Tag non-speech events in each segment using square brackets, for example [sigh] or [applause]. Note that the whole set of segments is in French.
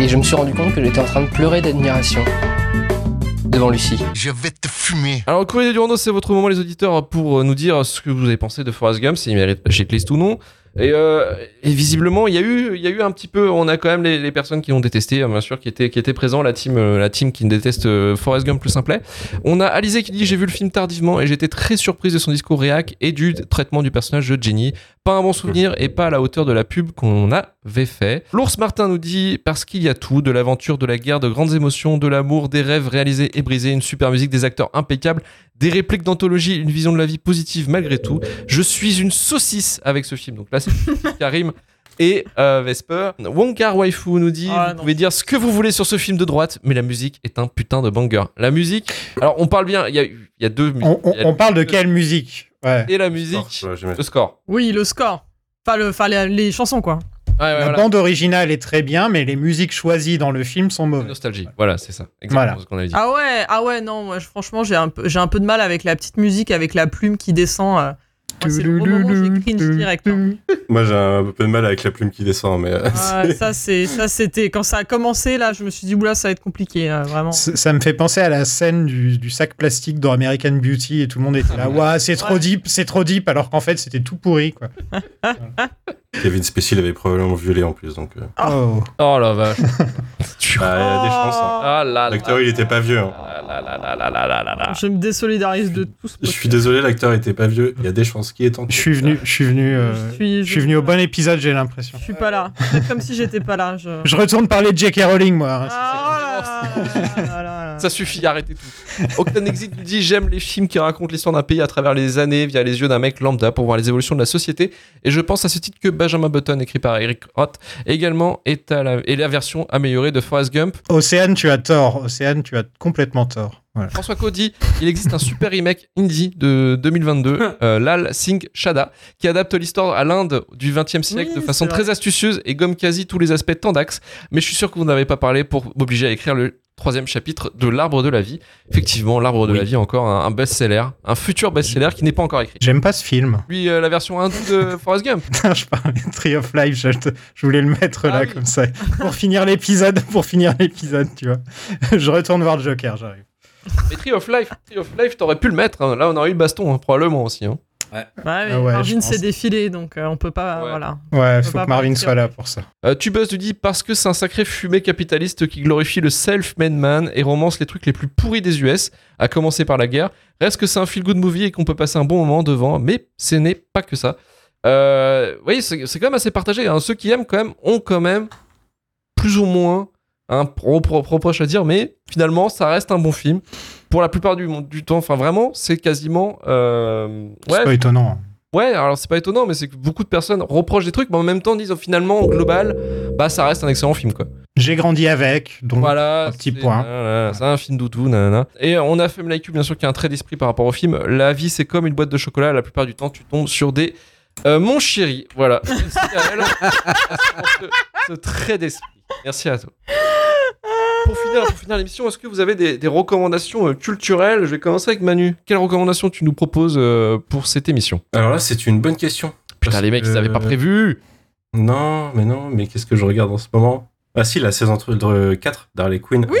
Et je me suis rendu compte que j'étais en train de pleurer d'admiration devant Lucie. Je vais te fumer. Alors, courrier du Rando, c'est votre moment, les auditeurs, pour euh, nous dire ce que vous avez pensé de Forrest Gump, s'il mérite la shitlist ou non. Et, euh, et visiblement, il y a eu, il y a eu un petit peu, on a quand même les, personnes qui l'ont détesté, hein, bien sûr, qui étaient, qui présents, la team, euh, la team qui déteste euh, Forrest Gump plus simplet. On a Alizé qui dit j'ai vu le film tardivement et j'étais très surprise de son discours réac et du traitement du personnage de Jenny. Pas un bon souvenir et pas à la hauteur de la pub qu'on avait fait. L'ours Martin nous dit parce qu'il y a tout, de l'aventure, de la guerre, de grandes émotions, de l'amour, des rêves réalisés et brisés, une super musique, des acteurs impeccables, des répliques d'anthologie, une vision de la vie positive malgré tout. Je suis une saucisse avec ce film. Donc là, c'est [laughs] Karim et euh, Vesper. Wonkar Waifu nous dit Ah, Vous non. pouvez dire ce que vous voulez sur ce film de droite, mais la musique est un putain de banger. La musique, alors on parle bien, il y a, il y a deux musiques. On, on- a parle de quelle musique? Ouais. Et la musique, le score. Oui, le score. Enfin, le, enfin les, les chansons, quoi. Ouais, ouais, La voilà. bande originale est très bien, mais les musiques choisies dans le film sont mauvaises. Nostalgie. Voilà, c'est ça. Exactement Voilà. ce qu'on avait dit. Ah ouais, ah ouais, non, moi, franchement, j'ai un, peu, j'ai un peu de mal avec la petite musique, avec la plume qui descend. euh. Moi, c'est cringe direct. Moi, j'ai un peu de mal avec la plume qui descend, mais. euh, ça, c'était quand ça a commencé là, je me suis dit oula, ça va être compliqué, vraiment. Ça me fait penser à la scène du, sac plastique dans American Beauty et tout le monde était là. Ouah, c'est trop deep, c'est trop deep, alors qu'en fait c'était tout pourri quoi. Kevin Spacey l'avait probablement violé en plus, donc. Oh. Oh la vache. Il y a des chances. hein. Là. L'acteur, il était pas vieux. Je me désolidarise de tout ce Je suis désolé, l'acteur était pas vieux. Il y a des chances qu'il est temps. Je suis venu, je suis venu, euh, je, suis, venu au bon épisode, j'ai l'impression. Je suis pas là. Comme si j'étais pas là. Je... retourne parler de J.K. Rowling, moi. Ah, oh Ça suffit, arrêtez tout. Octane Exit nous dit J'aime les films qui racontent l'histoire d'un pays à travers les années via les yeux d'un mec lambda pour voir les évolutions de la société. Et je pense à ce titre que Benjamin Button, écrit par Eric Roth, également est, la, est la version améliorée de Forrest Gump. Océane, tu as tort. Océane, tu as complètement tort. Voilà. François Cody, il existe un super remake indie de 2022, [laughs] euh, Lal Singh Shada, qui adapte l'histoire à l'Inde du 20e siècle Oui, de façon très astucieuse et gomme quasi tous les aspects tendax. Mais je suis sûr que vous n'avez pas parlé pour m'obliger à écrire le troisième chapitre de L'Arbre de la Vie. Effectivement, L'Arbre de Oui. la Vie, encore un, un best-seller, un futur best-seller qui n'est pas encore écrit. J'aime pas ce film. Puis euh, la version hindoue de [laughs] Forrest Gump. je parlais de Tree of Life, je, te- je voulais le mettre Ah là oui. comme ça. Pour finir l'épisode, pour finir l'épisode, tu vois. [laughs] Je retourne voir Joker, j'arrive. Mais Tree of Life, Tree of Life, t'aurais pu le mettre. hein. Là, on aurait eu le baston, hein, probablement aussi. hein. Ouais, mais Ah ouais, Marvin s'est défilé, donc euh, on peut pas. Ouais. Voilà. Ouais, faut pas que Marvin partir. soit là pour ça. Euh, Tubus nous dit parce que c'est un sacré fumé capitaliste qui glorifie le self-made man et romance les trucs les plus pourris des US, à commencer par la guerre. Reste que c'est un feel-good movie et qu'on peut passer un bon moment devant, mais ce n'est pas que ça. Euh, oui, c'est c'est quand même assez partagé. hein. Ceux qui aiment quand même ont quand même plus ou moins un pro- pro- reproche à dire, mais finalement, ça reste un bon film. Pour la plupart du, du temps, enfin vraiment, c'est quasiment... euh, C'est ouais, pas étonnant. Ouais, alors c'est pas étonnant, mais c'est que beaucoup de personnes reprochent des trucs, mais en même temps disent oh, finalement, au global, bah ça reste un excellent film, quoi. J'ai grandi avec, donc Voilà. un petit c'est- point. voilà, C'est un film doudou, nanana. Et on a fait Like You, bien sûr, qui a un trait d'esprit par rapport au film. La vie, c'est comme une boîte de chocolat. La plupart du temps, tu tombes sur des. Euh, mon chéri, voilà. Merci à elle [laughs] pour ce, ce trait d'esprit. Merci à toi. Pour finir, pour finir l'émission, est-ce que vous avez des, des recommandations euh, culturelles? Je vais commencer avec Manu. Quelles recommandations tu nous proposes euh, pour cette émission? Alors là, c'est une bonne question. Putain, Parce les mecs, ils que- avaient pas prévu. Non, mais non, mais qu'est-ce que je regarde en ce moment? Ah si, la saison 4 d'Harley Quinn. Oui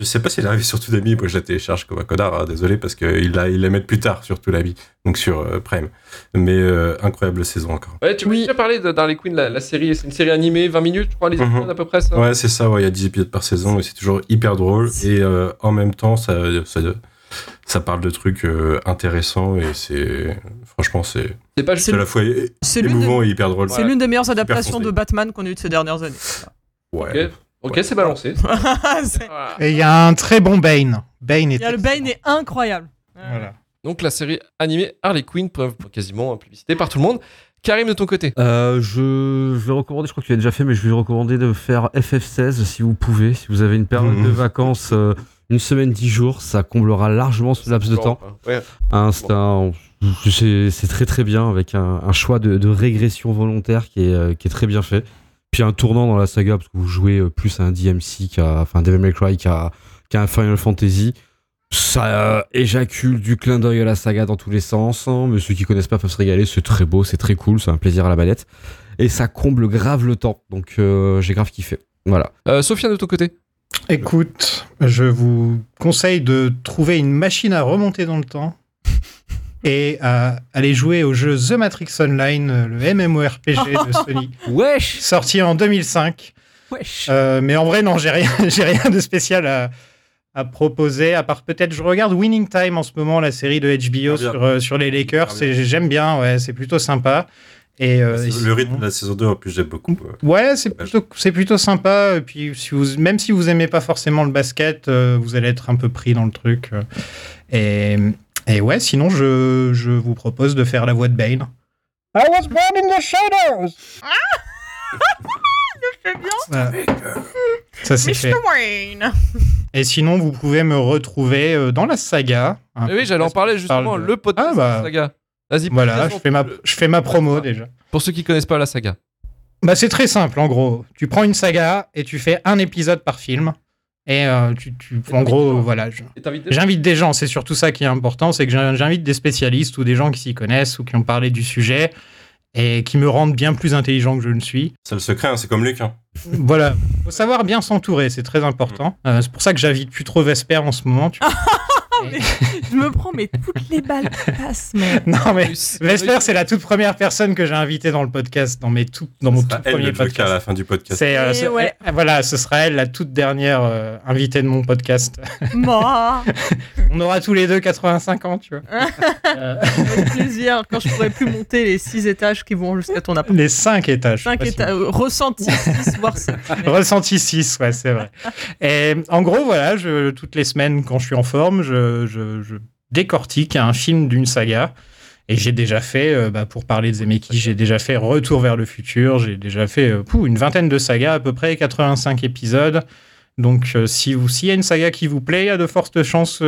Je sais pas s'il est arrivé sur Toonami, moi je la télécharge comme un connard, hein, désolé, parce qu'il la, il la met plus tard sur Toonami, donc sur euh, Prime. Mais euh, incroyable saison encore. Ouais, tu m'as Oui. déjà parlé de Harley Quinn, la, la série. C'est une série animée, 20 minutes, je crois, les Mhm. épisodes à peu près, ça. Ouais, c'est ça, ouais, il y a 10 épisodes par saison et c'est toujours hyper drôle. Et euh, en même temps, ça, ça, ça parle de trucs euh, intéressants et c'est. Franchement, c'est C'est pas juste. à la fois é- C'est l'une émouvant des, et hyper drôle. c'est l'une des meilleures adaptations de Batman qu'on ait eu de ces dernières années. Ouais. Ok, c'est balancé. [laughs] Voilà. Et il y a un très bon Bane. Bane est. Il y a le Bane est incroyable. Voilà. Donc la série animée Harley Quinn, preuve quasiment publicité par tout le monde. Karim, de ton côté Euh, je, je vais recommander, je crois que tu l'as déjà fait, mais je vais recommander de faire FF16 si vous pouvez. Si vous avez une période Mhm. de vacances, euh, une semaine, dix jours, ça comblera largement ce laps de temps. Ouais. Hein, c'est très très bien avec un, un choix de, de régression volontaire qui est, euh, qui est très bien fait. Puis un tournant dans la saga parce que vous jouez euh, plus à un DMC qu'à enfin Devil May Cry qu'à un Final Fantasy. Ça euh, éjacule du clin d'œil à la saga dans tous les sens. hein, mais ceux qui connaissent pas peuvent se régaler. C'est très beau, c'est très cool, c'est un plaisir à la manette. Et ça comble grave le temps. Donc euh, j'ai grave kiffé. Voilà. Euh, de ton côté? Écoute, je vous conseille de trouver une machine à remonter dans le temps et à aller jouer au jeu The Matrix Online, le MMORPG [laughs] de Sony, Wesh sorti en 2005. Wesh Euh, mais en vrai, non, j'ai rien, [laughs] j'ai rien de spécial à, à proposer, à part peut-être, je regarde Winning Time en ce moment, la série de HBO Ah, sur, euh, sur les Lakers, Ah, bien. et j'aime bien, ouais, c'est plutôt sympa. Et, euh, et le rythme de la saison 2, en plus, j'aime beaucoup. euh. Ouais, c'est plutôt, c'est plutôt sympa. Et puis, si vous, même si vous aimez pas forcément le basket, euh, vous allez être un peu pris dans le truc. euh. Et, et ouais, sinon, je, je vous propose de faire la voix de Bane. I was born in the shadows! [laughs] C'est bien. Voilà. Ça, c'est fait. Mr. Wayne. Et sinon, vous pouvez me retrouver euh, dans la saga. un Eh Oui, j'allais en parler parle justement, de- le podcast Ah, bah. de la saga. Vas-y, Voilà, je fais, ma, je fais ma promo déjà. Pour ceux qui connaissent pas la saga. Bah, c'est très simple, en gros. Tu prends une saga et tu fais un épisode par film. Et euh, tu, tu- Et en gros, des voilà. je- Et t'invites- J'invite des gens, c'est surtout ça qui est important, c'est que j'in- j'invite des spécialistes ou des gens qui s'y connaissent ou qui ont parlé du sujet et qui me rendent bien plus intelligent que je ne suis. C'est le secret, hein, c'est comme Luc. [laughs] hein. Voilà, faut savoir bien s'entourer, c'est très important. Euh, c'est pour ça que j'invite plus trop Vesper en ce moment. tu [laughs] Je me prends mais toutes les balles qui passent, mais. [laughs] non mais Vesper, c'est la toute première personne que j'ai invitée dans le podcast, dans, mes tout, dans mon tout premier le Joker à podcast. la fin du podcast. C'est, euh, Et c'est- ouais. voilà, ce sera elle la toute dernière euh, invitée de mon podcast. [laughs] Moi, [laughs] On aura tous les deux 85 ans, tu vois. Euh, avec plaisir, quand je pourrai plus monter les six étages qui vont jusqu'à ton appart. les 5 étages. Euh, ressenti 6, voire 7. Ressenti 6, ouais, c'est vrai. Et en gros, voilà, je, toutes les semaines, quand je suis en forme, je, je- je décortique un film d'une saga. Et j'ai déjà fait, euh, bah, pour parler de Zemeckis, j'ai déjà fait Retour vers le futur, j'ai déjà fait euh, une vingtaine de sagas, à peu près 85 épisodes. Donc, euh, si vous, s'il y a une saga qui vous plaît, il y a de fortes chances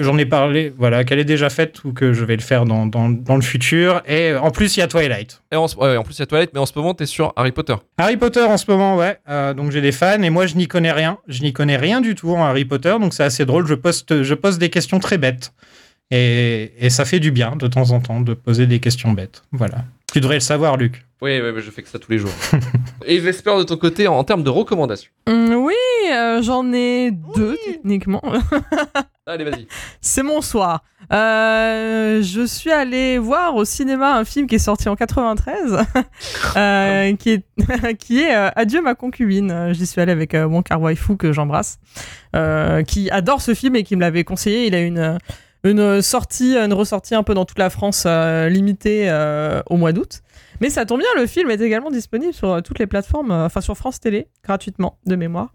j'en ai parlé, voilà, qu'elle est déjà faite ou que je vais le faire dans, dans- dans le futur. Et euh, en plus, il y a Twilight. Et en, ce- ouais, en plus, il y a Toilette, mais en ce moment, t'es sur Harry Potter. Harry Potter en ce moment, ouais. Euh, donc j'ai des fans et moi je n'y connais rien. Je n'y connais rien du tout en Harry Potter, donc c'est assez drôle. Je poste, je pose des questions très bêtes et, et ça fait du bien de temps en temps de poser des questions bêtes. Voilà. Tu devrais le savoir, Luc. Oui, oui, oui, je fais que ça tous les jours. [laughs] Et Vesper, de ton côté, en, en termes de recommandations. Hum, oui, euh, j'en ai deux techniquement. Allez, vas-y. C'est mon soir. Euh, je suis allé voir au cinéma un film qui est sorti en 93, [laughs] euh, qui est, [laughs] qui est euh, Adieu ma concubine. J'y suis allé avec mon car waifu que j'embrasse, qui adore ce film et qui me l'avait conseillé. Il a une une sortie, une ressortie un peu dans toute la France limitée au mois d'août. Mais ça tombe bien, le film est également disponible sur toutes les plateformes, enfin sur France Télé, gratuitement, de mémoire.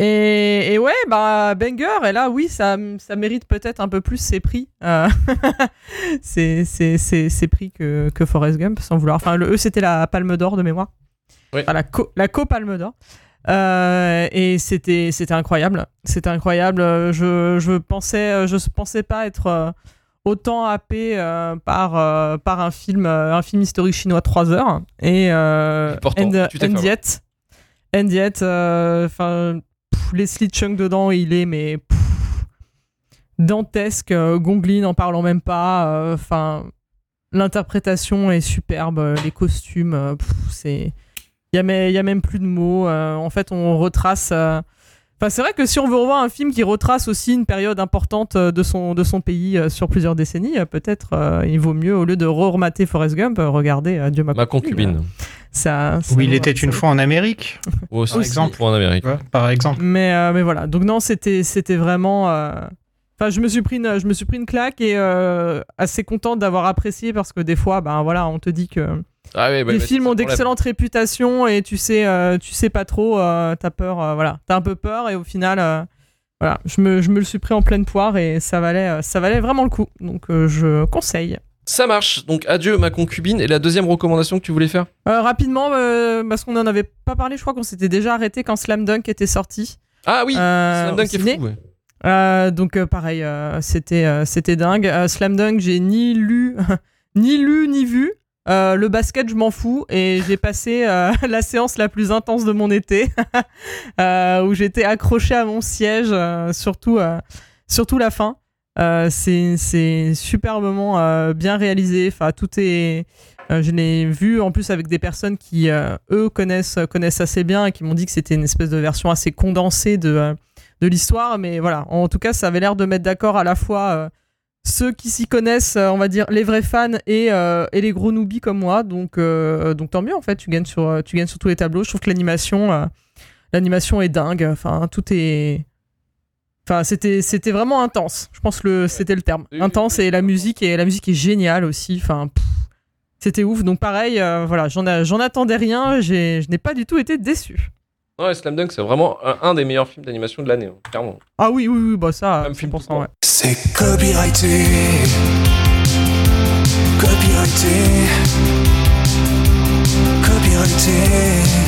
Et, et ouais, bah Banger, et là oui, ça, ça mérite peut-être un peu plus ses prix. Euh, [laughs] c'est ses prix que, que Forrest Gump, sans vouloir. Enfin, le E, c'était la Palme d'Or de mémoire. Oui. Enfin, la co, la co Palme d'Or. Euh, et c'était incroyable. C'était incroyable. Je, je, pensais, je pensais pas être euh, autant happé euh, par, euh, par un film, un film historique chinois 3 heures. Et, euh, Et pourtant, and, tu t'es and fait yet, and yet, enfin, pff, Leslie Chung dedans, il est mais pff, dantesque. euh, Gonglin en parlant même pas. euh, Enfin, l'interprétation est superbe. euh, Les costumes, c'est, il y a, a même plus de mots. euh, en fait, on retrace. euh, Enfin, c'est vrai que si on veut revoir un film qui retrace aussi une période importante de son, de son pays euh, sur plusieurs décennies, peut-être il vaut mieux, au lieu de re-remater Forrest Gump, regarder Dieu ma Ma concubine. Ça, ça Où il était une fois en Amérique, Aussi, Par exemple. Pour en Amérique. tu vois, par exemple. Mais, euh, mais voilà, donc non, c'était, c'était vraiment. euh, Enfin, je me suis pris une, je me suis pris une claque et euh, assez contente d'avoir apprécié parce que des fois, ben voilà, on te dit que Ah, bah, les bah, films ont le problème. d'excellente réputation et tu sais, euh, tu sais pas trop, euh, t'as peur, euh, voilà, t'as un peu peur et au final, euh, voilà, je me, je me le suis pris en pleine poire et ça valait, euh, ça valait vraiment le coup. Donc euh, je conseille. Ça marche. Donc adieu ma concubine. Et la deuxième recommandation que tu voulais faire Euh, rapidement, euh, parce qu'on en avait pas parlé, je crois qu'on s'était déjà arrêté quand Slam Dunk était sorti. Ah oui, Euh, Slam Dunk est fou. ouais. Donc pareil, c'était c'était dingue. Slam Dunk, j'ai ni lu [laughs] ni lu ni vu. Le basket, je m'en fous et j'ai passé [laughs] la séance la plus intense de mon été, [laughs] où j'étais accroché à mon siège, surtout surtout la fin. Euh, c'est superbement euh, bien réalisé. Enfin, tout est. euh, je l'ai vu en plus avec des personnes qui eux connaissent connaissent assez bien et qui m'ont dit que c'était une espèce de version assez condensée de de l'histoire, mais voilà, en tout cas, ça avait l'air de mettre d'accord à la fois ceux qui s'y connaissent, on va dire les vrais fans et, et les gros newbies comme moi. Donc, donc tant mieux en fait, tu gagnes sur, tu gagnes sur tous les tableaux. Je trouve que l'animation, l'animation est dingue. Enfin, tout est, enfin, c'était, c'était vraiment intense. Je pense que le, c'était le terme, intense et la musique et la musique est géniale aussi. Enfin. C'était ouf, donc pareil, euh, voilà, j'en, j'en attendais rien, j'ai, je n'ai pas du tout été déçu. Ouais, Slam Dunk, c'est vraiment un, un des meilleurs films d'animation de l'année, hein, clairement. Ah oui, oui, oui, bah ça, Même film 100%, tout le temps. ouais. C'est copyrighté. Copyrighté. Copyrighté.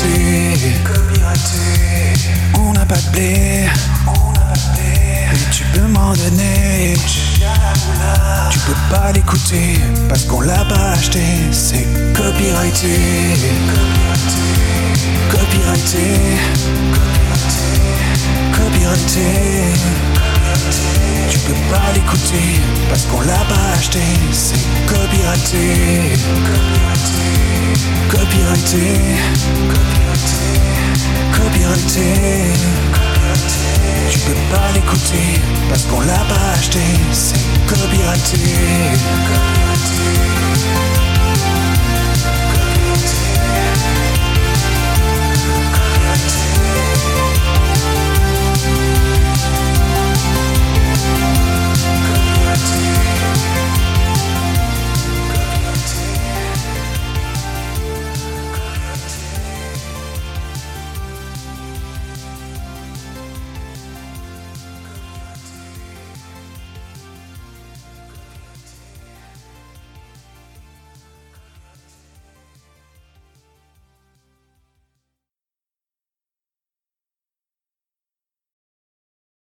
Blé, on n'a pas de blé. Et tu peux m'en donner. Tu peux pas l'écouter parce qu'on l'a pas acheté. C'est copyrighté, copyrighté, copyrighté, copyrighté. Tu peux pas l'écouter parce qu'on l'a pas acheté. C'est copyrighté, copyrighté, copyrighté, copyrighté. Tu peux pas l'écouter parce qu'on l'a pas acheté. C'est copyrighté, copyrighté.